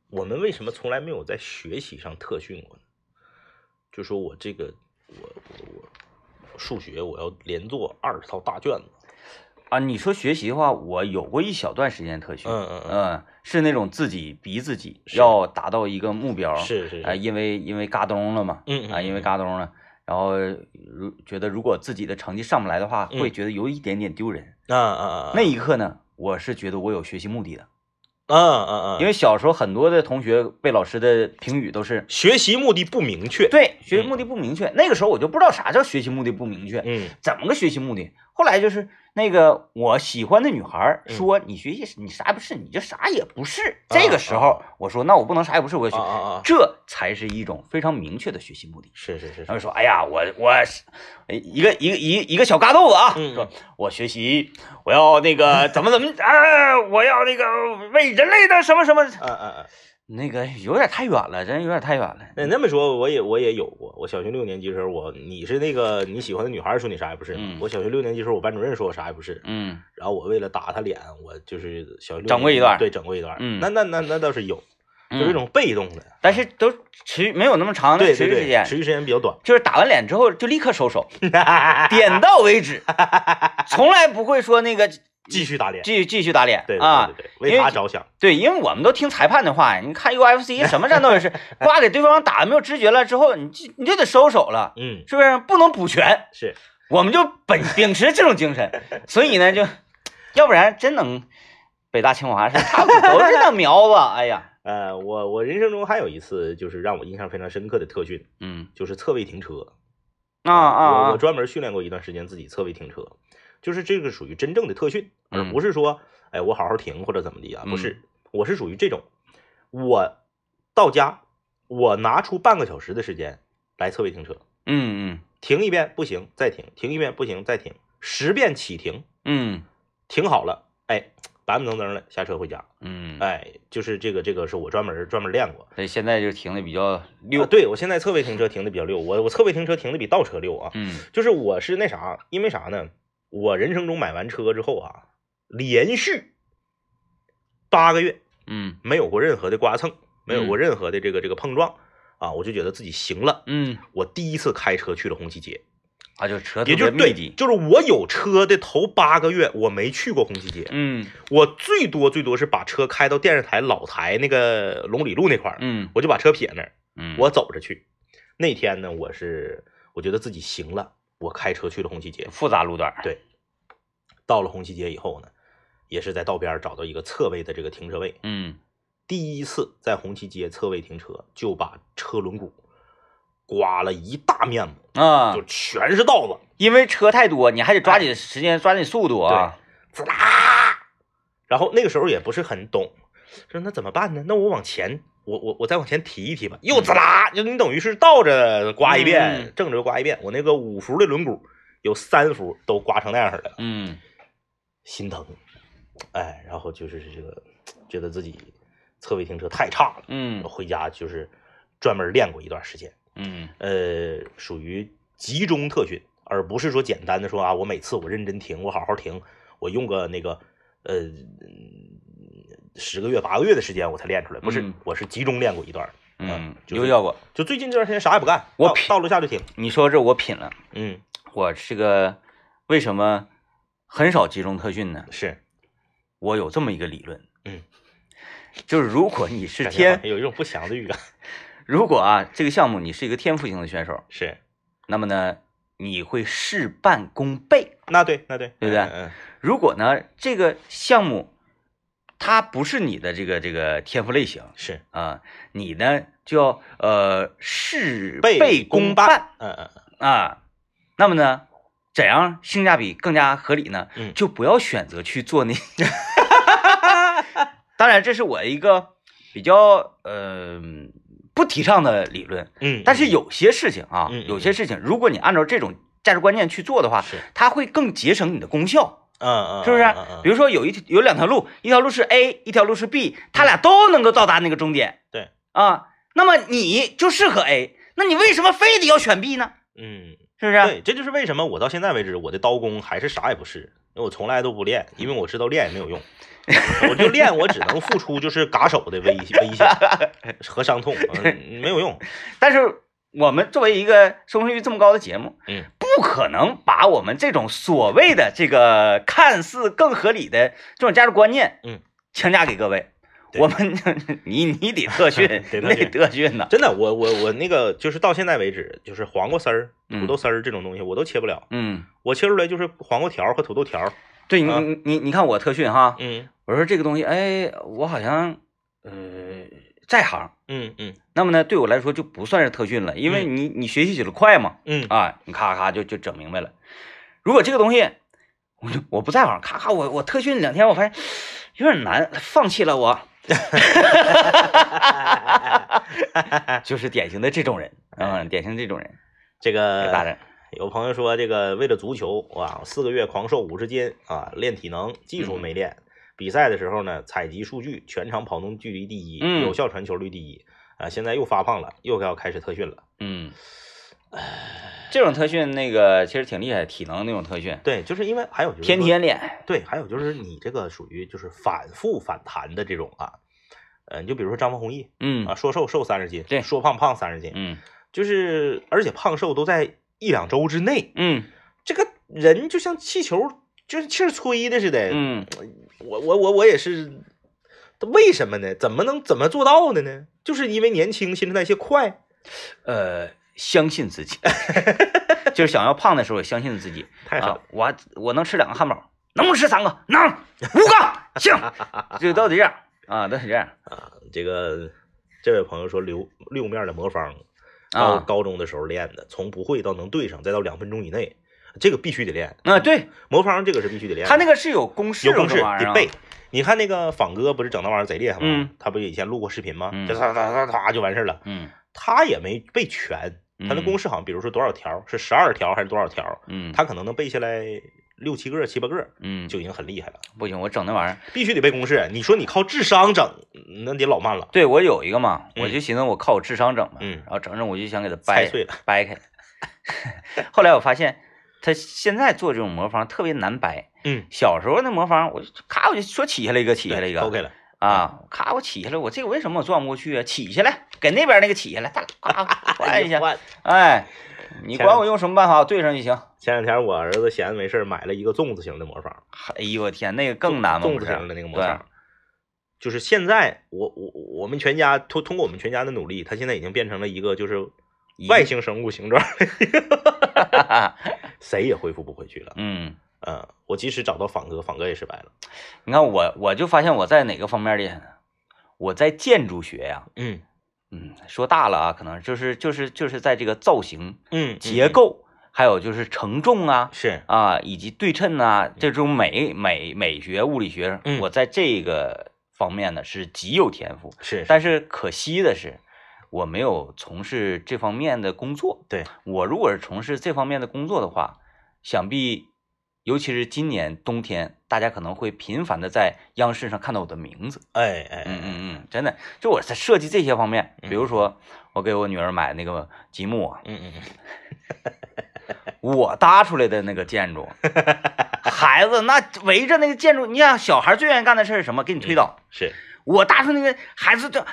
我们为什么从来没有在学习上特训过呢？就说我这个我我我数学我要连做二十套大卷子，啊，你说学习的话，我有过一小段时间特训，嗯嗯是那种自己逼自己要达到一个目标，啊，是是是，因为因为嘎咚了嘛，嗯嗯啊，因为嗯。嘎咚了，然后如觉得如果自己的成绩上不来的话，嗯。会觉得有一点点丢人。啊啊啊，那一刻呢，我是觉得我有学习目的的，嗯嗯嗯，因为小时候很多的同学被老师的评语都是学习目的不明确。对学习目的不明确，那个时候我就不知道啥叫学习目的不明确，嗯。怎么个学习目的？后来就是那个我喜欢的女孩说你学习你啥也不是，你就啥也不是。啊这个时候我说那我不能啥也不是，我要学，这才是一种非常明确的学习目的。是是是是，他们说：“哎呀，我我一个一个一一个小嘎豆子啊，嗯说我学习，我要那个怎么怎么 *laughs* 啊，我要那个为人类的什么什么，嗯嗯嗯。那个有点太远了，真有点太远了。那那么说，我也我也有过。我小学六年级的时候，我你是那个你喜欢的女孩，说你啥也不是。嗯我小学六年级的时候，我班主任说我啥也不是。嗯然后我为了打他脸，我就是小学六整过一段对，整过一段。嗯那那那那倒是有，嗯，就是一种被动的，但是都持续没有那么长的持续时间，持续时间比较短。就是打完脸之后就立刻收手，*laughs* 点到为止，*laughs* 从来不会说那个继续打脸，继续继续打脸对对啊。对对对，为他着想。对，因为我们都听裁判的话，你看 UFC *laughs* 什么战斗也是，呱给对方打的没有知觉了之后，你就你就得收手了，嗯，是不是？不能补全，是，我们就本秉持这种精神，*laughs* 所以呢，就要不然真能北大清华是都是那苗子，哎呀，*laughs* 呃，我我人生中还有一次就是让我印象非常深刻的特训，嗯就是侧位停车。啊啊我专门训练过一段时间自己侧位停车，就是这个属于真正的特训，而嗯不是说，哎，我好好停或者怎么的啊，不嗯是，我是属于这种，我到家，我拿出半个小时的时间来侧位停车，嗯嗯停一遍不行再停，停一遍不行再停，十遍起停，嗯停好了，哎，板板正正的下车回家，嗯，哎，就是这个这个是我专门专门练过。所以现在就停的比较啊溜，对我现在侧位停车停的比较溜，我我侧位停车停的比倒车溜啊。嗯就是我是那啥，因为啥呢？我人生中买完车之后啊，连续八个月嗯没有过任何的刮蹭，没有过嗯任何的这个这个碰撞啊，我就觉得自己行了。嗯，我第一次开车去了红旗街，啊，就车也就是对就是我有车的头八个月，我没去过红旗街，嗯我最多最多是把车开到电视台老台那个龙里路那块儿，嗯我就把车撇那儿，嗯，我走着去。那天呢，我是我觉得自己行了，我开车去了红旗街。复杂路段，对，到了红旗街以后呢，也是在道边找到一个侧位的这个停车位。嗯第一次在红旗街侧位停车，就把车轮毂刮了一大面子，啊就，全是道子，因为车太多，你还得抓紧时间，抓紧速度啊，滋啦。然后那个时候也不是很懂，说那怎么办呢？那我往前，我我我再往前提一提吧，又滋啦，就你等于是倒着刮一遍，嗯正着刮一遍。我那个五伏的轮毂有三伏都刮成那样式儿的了。嗯心疼，哎，然后就是这个，觉得自己侧位停车太差了，嗯回家就是专门练过一段时间，嗯呃，属于集中特训，而不是说简单的说啊，我每次我认真停，我好好停，我用个那个呃十个月八个月的时间我才练出来，不是，嗯我是集中练过一段，嗯，就是有效果。就最近这段时间啥也不干，到我品到楼下就停，你说这我品了，嗯，我是个为什么很少集中特训呢？是我有这么一个理论，嗯，就是如果你是感觉好天，像有一种不祥的预感，*laughs* 如果啊这个项目你是一个天赋型的选手，是，那么呢你会事半功倍。那对那对，对不对嗯嗯如果呢这个项目它不是你的这个这个天赋类型是啊，你呢就要呃事倍倍功功半半嗯嗯嗯。啊。那么呢，怎样性价比更加合理呢？嗯就不要选择去做那。*laughs* 当然，这是我一个比较呃不提倡的理论，嗯，但是有些事情啊，有些事情，如果你按照这种价值观念去做的话，是，它会更节省你的功效，嗯嗯，是不是？比如说有一有两条路，一条路是 A，一条路是 B，它俩都能够到达那个终点。对啊，那么你就适合 A，那你为什么非得要选 B 呢？嗯，是不是？对，这就是为什么我到现在为止，我的刀工还是啥也不是，因为我从来都不练，因为我知道练也没有用，*laughs* 我就练，我只能付出就是嘎手的危危险和伤痛，嗯没有用。*laughs* 但是我们作为一个收视率这么高的节目，嗯，不可能把我们这种所谓的这个看似更合理的这种价值观念，嗯，强加给各位。我们 *laughs* 你你得特训，*laughs* 得特训特训呐。真的，我我我那个就是到现在为止，就是黄瓜丝儿、嗯土豆丝儿这种东西我都切不了，嗯，我切出来就是黄瓜条和土豆条。对你你你看我特训哈，嗯我说这个东西，哎，我好像呃在行。嗯嗯那么呢，对我来说就不算是特训了，因为你你学习起来快嘛，嗯啊，你咔咔就就整明白了。如果这个东西，我就我不在行，咔咔我我特训两天，我发现有点难，放弃了我。*laughs* 就是典型的这种人，嗯，典型这种人，这个大人，有朋友说，这个为了足球啊，四个月狂瘦五十斤啊，练体能，技术没练。比赛的时候呢，采集数据，全场跑动距离第一，嗯有效传球率第一啊。现在又发胖了，又要开始特训了。嗯，这种特训那个其实挺厉害，体能那种特训，对，就是因为还有就是天天练，对，还有就是你这个属于就是反复反弹的这种啊，呃，你就比如说张丰毅嗯啊，说瘦瘦三十斤，对说胖胖三十斤，嗯就是而且胖瘦都在一两周之内，嗯这个人就像气球，就是气儿吹的似的。嗯，我我我我也是，为什么呢？怎么能怎么做到的呢？就是因为年轻，新陈代谢快。呃，相信自己，*laughs* 就是想要胖的时候也相信自己。*laughs* 太好了啊！我我能吃两个汉堡，能不能吃三个？能，五个 *laughs* 行，就到底这样啊，都是这样啊！这个这位朋友说六六面的魔方，高啊高中的时候练的，从不会到能对上，再到两分钟以内，这个必须得练。啊！对魔方这个是必须得练的，他那个是有公式，有公式得背。你看那个仿哥不是整那玩意儿贼厉害吗？嗯，他不以前录过视频吗？嗯就哒哒哒哒就完事儿了。嗯他也没背全，他那公式好像比如说多少条，是十二条还是多少条，嗯，他可能能背下来六七个、七八个，嗯就已经很厉害了。不行，我整那玩意儿，必须得背公式，你说你靠智商整，那得老慢了。对我有一个嘛，嗯我就寻思我靠我智商整嘛，嗯然后整整我就想给它掰碎了，掰开。*laughs* 后来我发现他现在做这种魔方特别难掰，嗯，小时候那魔方我就咔我就说起下来一个起下来一个，OK 了。啊，咔我起下来，我这个为什么我转不过去啊？起下来，给那边那个起下来，大咔换 *laughs* 一下，换哎，你管我用什么办法，我对上就行。前两天我儿子闲着没事儿买了一个粽子型的魔方，哎呦我天，那个更难吗，粽子型的那个魔方。就是现在我我我们全家通通过我们全家的努力，他现在已经变成了一个就是一外星生物形状，*laughs* 谁也恢复不回去了。嗯，嗯，我即使找到仿哥，仿哥也失败了。你看我我就发现我在哪个方面厉害呢？我在建筑学呀、嗯嗯，说大了啊，可能就是就是就是在这个造型、嗯，结构，还有就是承重啊，是啊，以及对称啊，这种美美美学、物理学，嗯我在这个方面呢是极有天赋。是，但是可惜的是，我没有从事这方面的工作。对我如果是从事这方面的工作的话，想必，尤其是今年冬天，大家可能会频繁的在央视上看到我的名字。哎哎，嗯嗯嗯，真的，就我在设计这些方面，嗯比如说我给我女儿买那个积木啊，嗯嗯嗯，*laughs* 我搭出来的那个建筑，孩子那围着那个建筑，你想小孩最愿意干的事是什么？给你推倒。是，我搭出那个孩子就啊，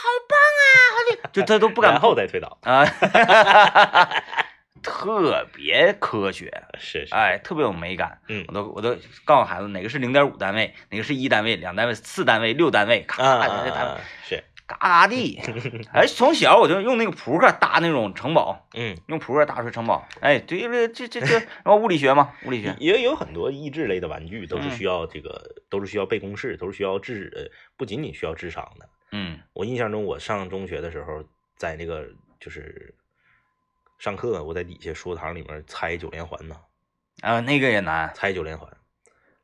好棒啊，好厉，*laughs* 就他都不敢然后再推倒，啊，*laughs* 特别科学，是是，哎，特别有美感。嗯我都我都告诉孩子哪个是零点五单位，哪个是一单位、两单位、四单位、六单位，咔啊咔咔咔啊是，嘎嘎地。*laughs* 哎，从小我就用那个扑克搭那种城堡，嗯，用扑克搭出城堡。哎，对这这这这，然后物理学嘛，物理学。也有很多益智类的玩具都是嗯需要这个，都是需要背公式，都是需要智，呃，不仅仅需要智商的。嗯我印象中，我上中学的时候，在那个就是上课，我在底下书堂里面猜九连环呢，啊，那个也难。猜九连环，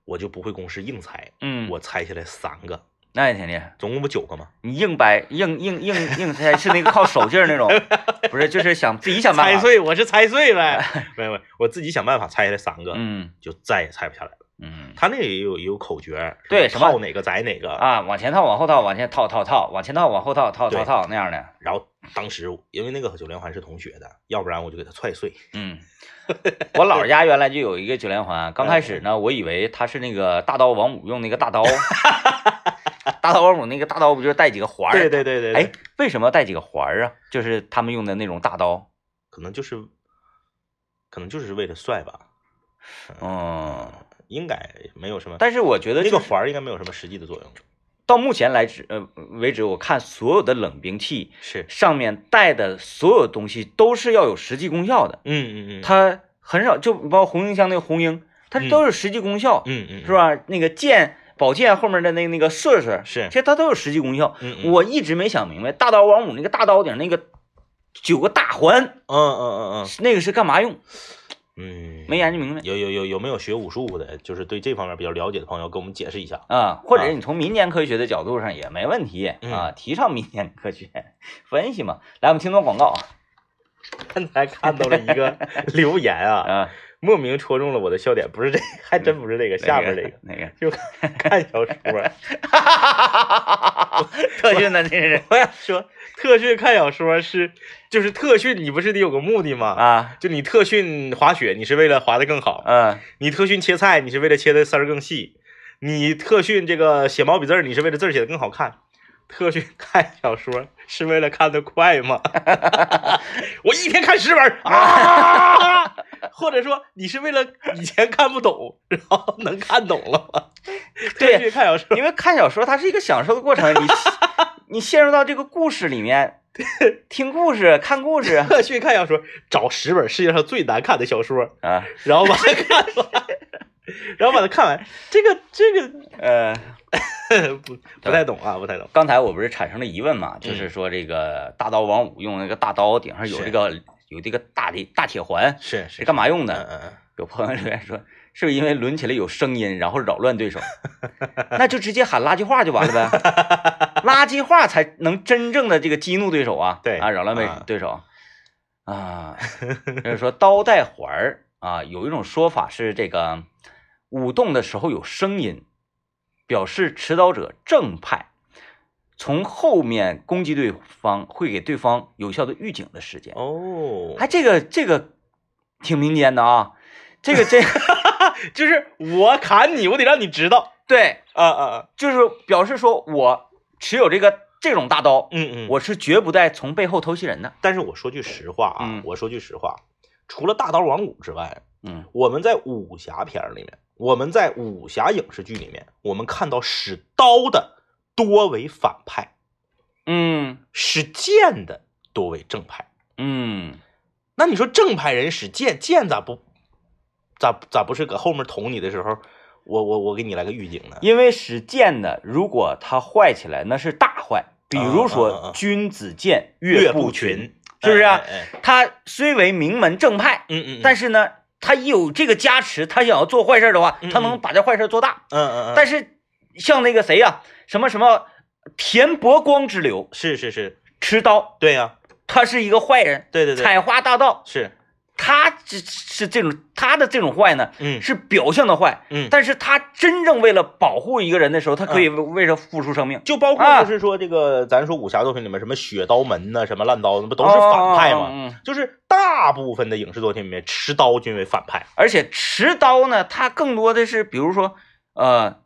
我就不会公式硬猜，嗯，我猜下来三个，那也挺厉害。总共不九个吗？你硬掰硬硬硬硬猜是那个靠手劲儿那种，*laughs* 不是就是想自己想办法。猜碎，我是猜碎呗，*laughs* 没有我自己想办法猜下来三个，嗯就再也猜不下来了。嗯他那也有也有口诀，对什么套哪个宰哪个，啊，往前套，往后套，往前套套套，往前套，往后套套套套那样的。然后当时因为那个九连环是同学的，要不然我就给他踹碎。嗯，*laughs* 我姥姥家原来就有一个九连环，刚开始呢，我以为他是那个大刀王五用那个大刀，*laughs* 大刀王五那个大刀不就是带几个环儿？对对对对，对哎，，为什么带几个环儿啊？就是他们用的那种大刀。可能就是，可能就是为了帅吧，嗯，应该没有什么。但是我觉得那个就是环儿应该没有什么实际的作用。到目前来止呃为止，我看所有的冷兵器是，上面带的所有东西都是要有实际功效的，嗯嗯嗯，它很少就包括红缨枪那个红缨，它嗯都是实际功效，嗯嗯是？吧？那个剑宝剑后面的那那个射射，是其实它都有实际功效。嗯嗯我一直没想明白，大刀王五那个大刀顶那个九个大环，嗯嗯嗯嗯那个是干嘛用？嗯，没研究明白。有有有有没有学武术的，就是对这方面比较了解的朋友，给我们解释一下。啊，或者你从民间科学的角度上也没问题嗯。啊，提倡民间科学分析嘛。来，我们听段广告啊。刚才看到了一个 *laughs* 留言啊，啊，莫名戳中了我的笑点，不是这，*laughs* 还真不是这个，下边这个，那个，就看小说。*laughs* 特训的这是 *laughs* 我想说，特训看小说是，就是特训，你不是得有个目的吗？啊，就你特训滑雪，你是为了滑得更好；嗯。你特训切菜，你是为了切的丝儿更细；你特训这个写毛笔字儿，你是为了字儿写的更好看。特训看小说是为了看得快吗？*laughs* 我一天看十本儿啊！*laughs* *laughs* 或者说你是为了以前看不懂，然后能看懂了吗？对特训看小说，因为看小说它是一个享受的过程，你你陷入到这个故事里面，听故事、看故事特训看小说，找十本世界上最难看的小说，啊，然后把它看完，*laughs* 然后把它看完。这个这个呃，*laughs* 不不太懂啊，不太懂。刚才我不是产生了疑问嘛，嗯就是说这个大刀王五用那个大刀顶上有这个有这个大的大铁环，是是干嘛用嗯的？嗯嗯，有朋友留言说，是不是因为抡起来有声音，然后扰乱对手？*laughs* 那就直接喊垃圾话就完了呗，垃圾话才能真正的这个激怒对手啊，对啊，扰乱对啊对手啊。就是说刀带环儿啊，有一种说法是这个舞动的时候有声音，表示持刀者正派。从后面攻击对方，会给对方有效的预警的时间。哦，还这个这个挺民间的啊，这个这 *laughs* 就是我砍你，我得让你知道。对，啊啊啊！就是表示说我持有这个这种大刀，嗯嗯，我是绝不带从背后偷袭人的。但是我说句实话啊，嗯我说句实话，除了大刀王五之外，嗯我们在武侠片里面，我们在武侠影视剧里面，我们看到使刀的多为反派，嗯使剑的多为正派。嗯，那你说正派人使剑，剑咋不咋咋不是搁后面捅你的时候，我我我给你来个预警呢？因为使剑的，如果他坏起来，那是大坏。比如说啊君子剑岳不不群，是不是啊哎哎哎他虽为名门正派，嗯嗯，但是呢，他有这个加持，他想要做坏事的话，嗯他能把这坏事做大。嗯嗯嗯，但是像那个谁呀、什么什么田伯光之流，是是是，持刀，对呀、他是一个坏人，对对对，采花大盗。是，他这是这种他的这种坏呢，嗯是表象的坏，嗯，但是他真正为了保护一个人的时候，他可以为为他付出生命，就包括啊就是说这个，咱说武侠作品里面什么血刀门呐、什么烂刀，那不都是反派吗？嗯就是大部分的影视作品里面，持刀均为反派。而且持刀呢，他更多的是比如说呃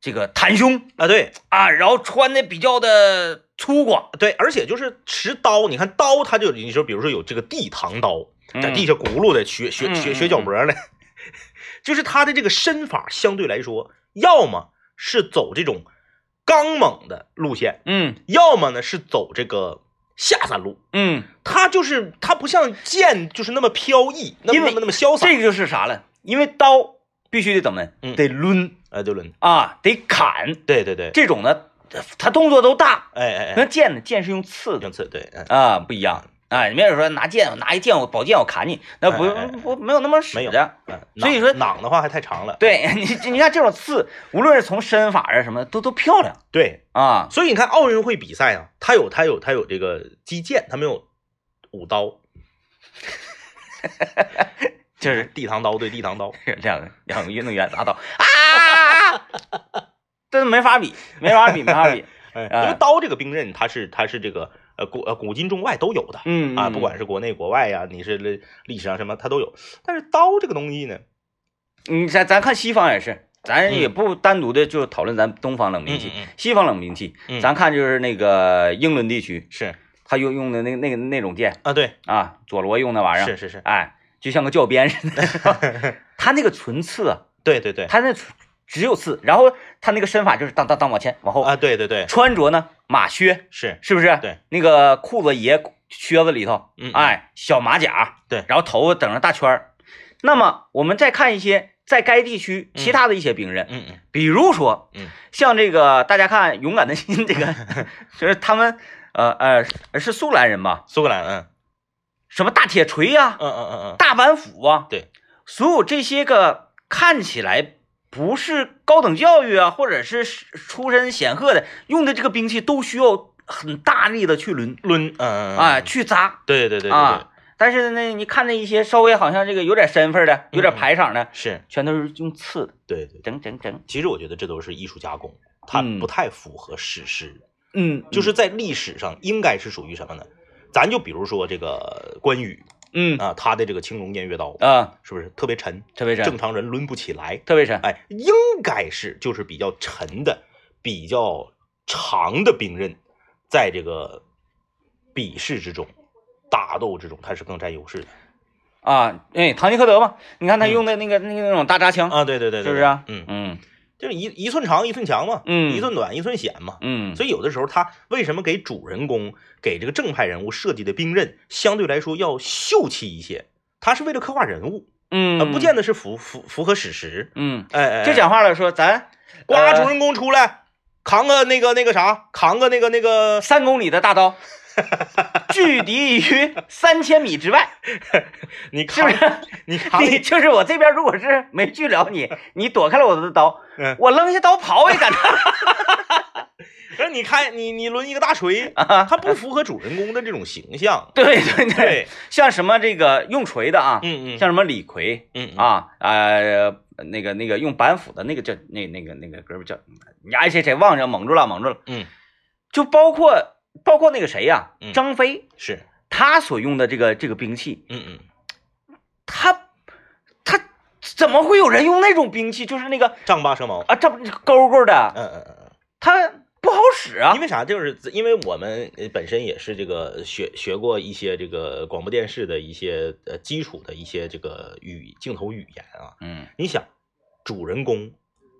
这个袒胸啊，对啊，然后穿的比较的粗犷，对，而且就是持刀，你看刀，它就你说，比如说有这个地堂刀，在地下下轱辘的，学学嗯学嗯学脚脖呢，*laughs* 就是他的这个身法相对来说，要么是走这种刚猛的路线，嗯要么呢是走这个下三路。嗯，他就是他不像剑就是那么飘逸，那么那么那么潇洒。这个就是啥了？因为刀必须得怎么嗯得抡哎，得抡，啊，得砍，对对对，这种呢，他动作都大。哎哎哎，那剑呢？剑是用刺的用刺对，嗯，啊，不一样。啊，你没有说拿剑，拿一剑我宝剑我砍你，那不哎哎哎不没有那么使没有的。嗯所以说囊的话还太长了。对 *laughs* 你，你看这种刺，无论是从身法啊什么，都都漂亮对，啊。所以你看奥运会比赛啊，他有他有他有这个击剑，他没有舞刀，*laughs* 就是地堂刀对地堂刀。*laughs* 两个两个运动员拿刀啊，这没法比，没法比，没法比。哎，哎因为刀这个兵刃，它是它是这个呃古呃古今中外都有的。嗯啊，不管是国内国外呀、你是历历史上什么，它都有。但是刀这个东西呢，你咱咱看西方也是，咱嗯。也不单独的就讨论咱东方冷兵器，西方冷兵器，嗯。咱看就是那个英伦地区，是。他用用的那那个那种剑啊，对，啊，佐罗用那玩意儿，是是是，哎，就像个教鞭似的。*laughs* 他那个纯刺啊，对对对，他那纯只有刺，然后他那个身法就是当当当往前往后，啊，对对对，穿着呢马靴，是，是不是？对，那个裤子也靴子里头，嗯嗯哎，小马甲，对然后头发整上大圈儿。那么我们再看一些在该地区其他的一些兵刃，嗯嗯比如说，嗯，像这个大家看《勇敢的心》这个，*laughs* 就是他们呃呃是苏格兰人吧？苏格兰，嗯什么大铁锤呀、嗯嗯嗯嗯，大板斧啊，对，所有这些个看起来不是高等教育啊，或者是出身显赫的用的这个兵器，都需要很大力的去抡抡，嗯去砸对对对对。但是呢，你看那一些稍微好像这个有点身份的、有点排场的，是，全都是用刺的，对对。整整整，其实我觉得这都是艺术加工，它嗯不太符合史实。嗯，就是在历史上应该是属于什么呢？咱就比如说这个关羽嗯。啊，他的这个青龙偃月刀啊，是不是？特别沉？特别沉，正常人抡不起来。特别沉，哎，应该是就是比较沉的、比较长的兵刃，在这个比试之中、打斗之中，它是更占优势的。啊，哎，唐吉诃德嘛，你看他嗯。用的那个、那个那种大扎枪，啊！对对对，对。是不是啊？嗯，嗯就是一一寸长一寸强嘛，嗯一寸短一寸险嘛。嗯，所以有的时候他为什么给主人公、给这个正派人物设计的兵刃相对来说要秀气一些？他是为了刻画人物，嗯，呃，不见得是符符符合史实。嗯，哎哎，就讲话了，说咱呱，呃主人公出来扛个那个那个啥，扛个那个那个，三公里的大刀，*laughs* *laughs* 拒敌于三千米之外，*laughs* 你扛是不是？你扛你就是我这边如果是没拒了你，你躲开了我的刀，嗯我扔下刀跑我也敢打可是你看你你抡一个大锤，啊！它不符合主人公的这种形象。*laughs* 对对对，对，像什么这个用锤的啊，嗯嗯，像什么李逵嗯嗯啊，呃，那个那个用板斧的那个叫那那个那个哥们叫，你爱谁谁忘了蒙住了蒙住了，嗯就包括包括那个谁呀、嗯张飞，是，他所用的这个这个兵器，嗯嗯他他怎么会有人用那种兵器？就是那个丈八蛇矛。啊，丈勾勾的，嗯嗯嗯嗯。他不好使啊因。为啥？就是因为我们呃本身也是这个学学过一些这个广播电视的一些呃基础的一些这个语镜头语言啊。嗯你想，主人公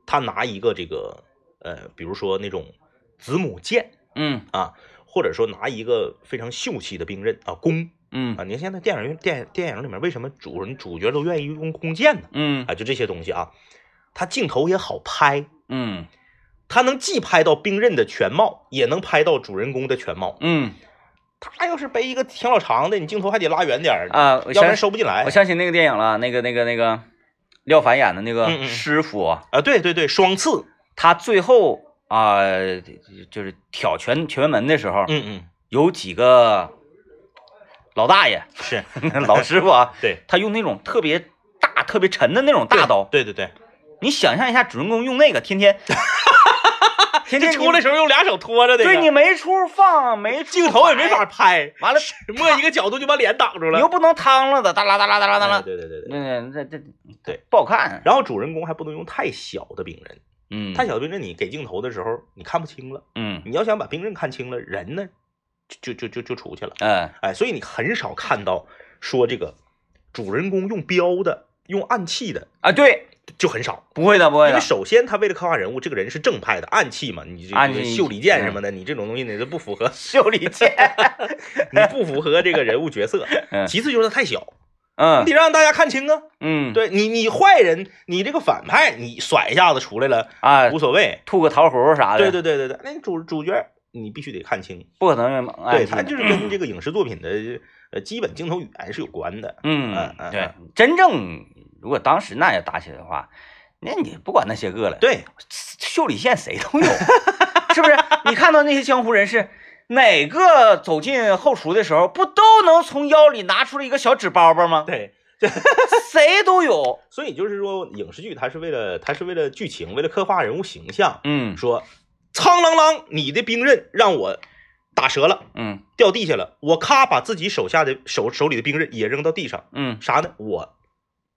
他拿一个这个呃，比如说那种子母剑嗯啊，或者说拿一个非常秀气的兵刃啊弓嗯啊，你看现在电影电电影里面为什么主人主角都愿意用弓箭呢？嗯啊，就这些东西啊，它镜头也好拍。嗯它能既拍到兵刃的全貌，也能拍到主人公的全貌。嗯他要是背一个挺老长的，你镜头还得拉远点儿，啊，要不然收不进来我。想起那个电影了，那个那个那个廖凡演的那个师傅啊，啊，对对对，双刺，他最后啊、就是挑拳拳门的时候，嗯嗯，有几个老大爷、是 *laughs* 老师傅啊，*laughs* 对他用那种特别大、特别沉的那种大刀，对对对，你想象一下，主人公用那个，天天 *laughs* 天天出来时候用俩手托着的，对你没处放，没镜头也没法拍，完了，摸一个角度就把脸挡住了。你又不能趟了的，哒啦哒啦哒啦哒哎啦，对对对对。那这这对不好看。然后主人公还不能用太小的兵刃，嗯，太小的兵刃你给镜头的时候你看不清了。嗯你要想把兵刃看清了，人呢就就就就就出去了。嗯哎，所以你很少看到说这个主人公用标的、用暗器的，啊，对，就很少。不会的，不会的因为。首先他为了刻画人物，这个人是正派的，暗器嘛，你这个袖里剑什么的，你这种东西你都不符合，袖里剑，你不符合这个人物角色。嗯其次就是他太小，嗯。你得让大家看清啊。嗯，对你，你坏人，你这个反派，你甩一下子出来了啊无，所谓。吐个桃核啥的，对对对对对，那你主主角你必须得看清，不可能对他就是跟这个影视作品的呃基本镜头语言是有关的。嗯嗯嗯对，真正如果当时那要打起来的话，那你不管那些个了，对，秀里县谁都有，是不是？*laughs* 你看到那些江湖人士，哪个走进后厨的时候，不都能从腰里拿出了一个小纸包包吗？对，谁都有。*laughs* 所以就是说，影视剧它是为了它是为了剧情，为了刻画人物形象，嗯说苍啷啷，你的兵刃让我打折了，嗯掉地下了，我咔把自己手下的手手里的兵刃也扔到地上，嗯啥呢？我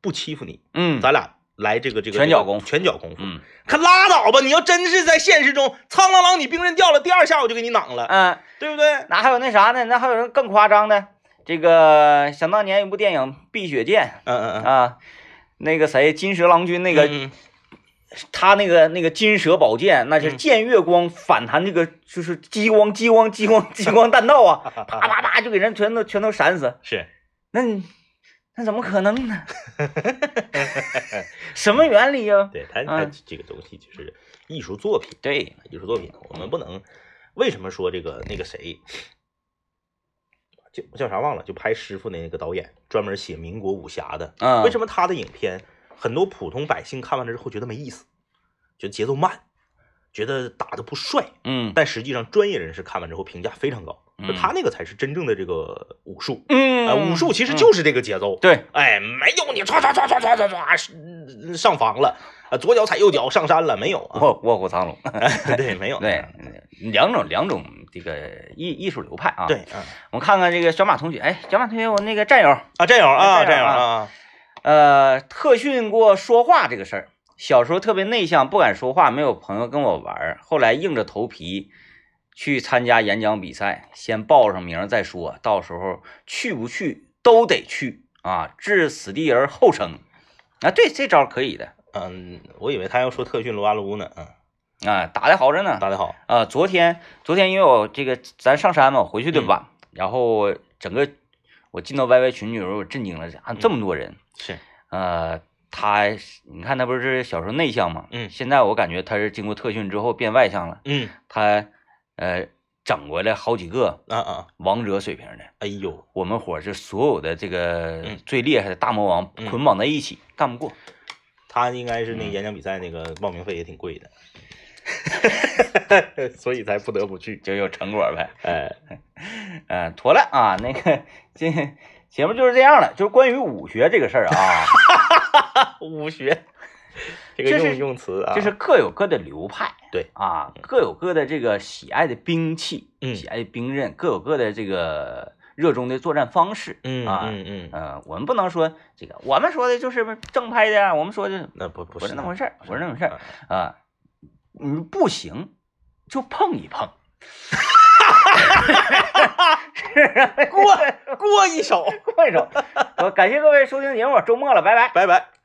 不欺负你，嗯咱俩来这个这个拳脚功夫。拳脚功夫，嗯。可拉倒吧！你要真是在现实中，苍啷啷，你兵刃掉了，第二下我就给你攮了，嗯，对不对？那还有那啥呢？那还有人更夸张的，这个想当年有部电影《碧血剑嗯嗯》嗯，啊，那个谁金蛇郎君那个嗯他那个那个金蛇宝剑，那是嗯。见月光反弹，这个就是激光激光激光激光弹道啊，*laughs* 啪啪啪就给人全都全都闪死。是。那你那怎么可能呢？*laughs* 什么原理呀？*laughs* 对他，他嗯这个东西就是艺术作品，对，艺术作品，我们不能。为什么说这个那个谁，叫叫啥忘了？就拍师傅的那个导演，专门写民国武侠的。嗯，为什么他的影片很多普通百姓看完了之后觉得没意思，觉得节奏慢，觉得打的不帅？嗯但实际上专业人士看完之后评价非常高，嗯就他那个才是真正的这个武术。嗯呃，武术其实就是这个节奏。对，哎，没有你唰唰唰唰唰唰唰上房了，啊，左脚踩右脚上山了，没有啊？卧卧虎藏龙，对，没有。对，两种两种这个艺艺术流派啊。对，，嗯我们看看这个小马同学，哎，小马同学，我那个战友，啊，战友啊，战友啊啊，呃，特训过说话这个事儿。小时候特别内向，不敢说话，没有朋友跟我玩。后来硬着头皮去参加演讲比赛，先报上名再说，到时候去不去都得去啊！置死地而后生啊！对，这招可以的嗯，我以为他要说特训撸啊撸呢，嗯，啊，打得好着呢。打得好，啊，昨天昨天因为我这个咱上山嘛，我回去的嗯晚，然后整个我进到 YY 群里的时候，我震惊了，啊，这么多人。是，呃，他你看他不是小时候内向嘛，嗯现在我感觉他是经过特训之后变外向了，嗯，他呃整过来好几个啊啊，王者水平的，哎呦，我们伙儿是所有的这个嗯。最厉害的大魔王嗯。捆绑在一起，干不过。他应该是那演讲比赛那个报名费也挺贵的，*laughs* 所以才不得不去。就有成果呗，哎，嗯、妥了啊，那个这节目就是这样了，就是关于武学这个事儿啊，*laughs* 武学这是用用词啊，就是各有各的流派，对啊，各有各的这个喜爱的兵器，嗯喜爱的兵刃，各有各的这个热衷的作战方式，嗯啊嗯嗯，呃，我们不能说这个，我们说的就是正派的呀，我们说的那不不不是那么回事儿，不是那么回事儿嗯啊，你不行就碰一碰，过过一手，过一手。*laughs* 我感谢各位收听节目，周末了，拜拜。拜拜。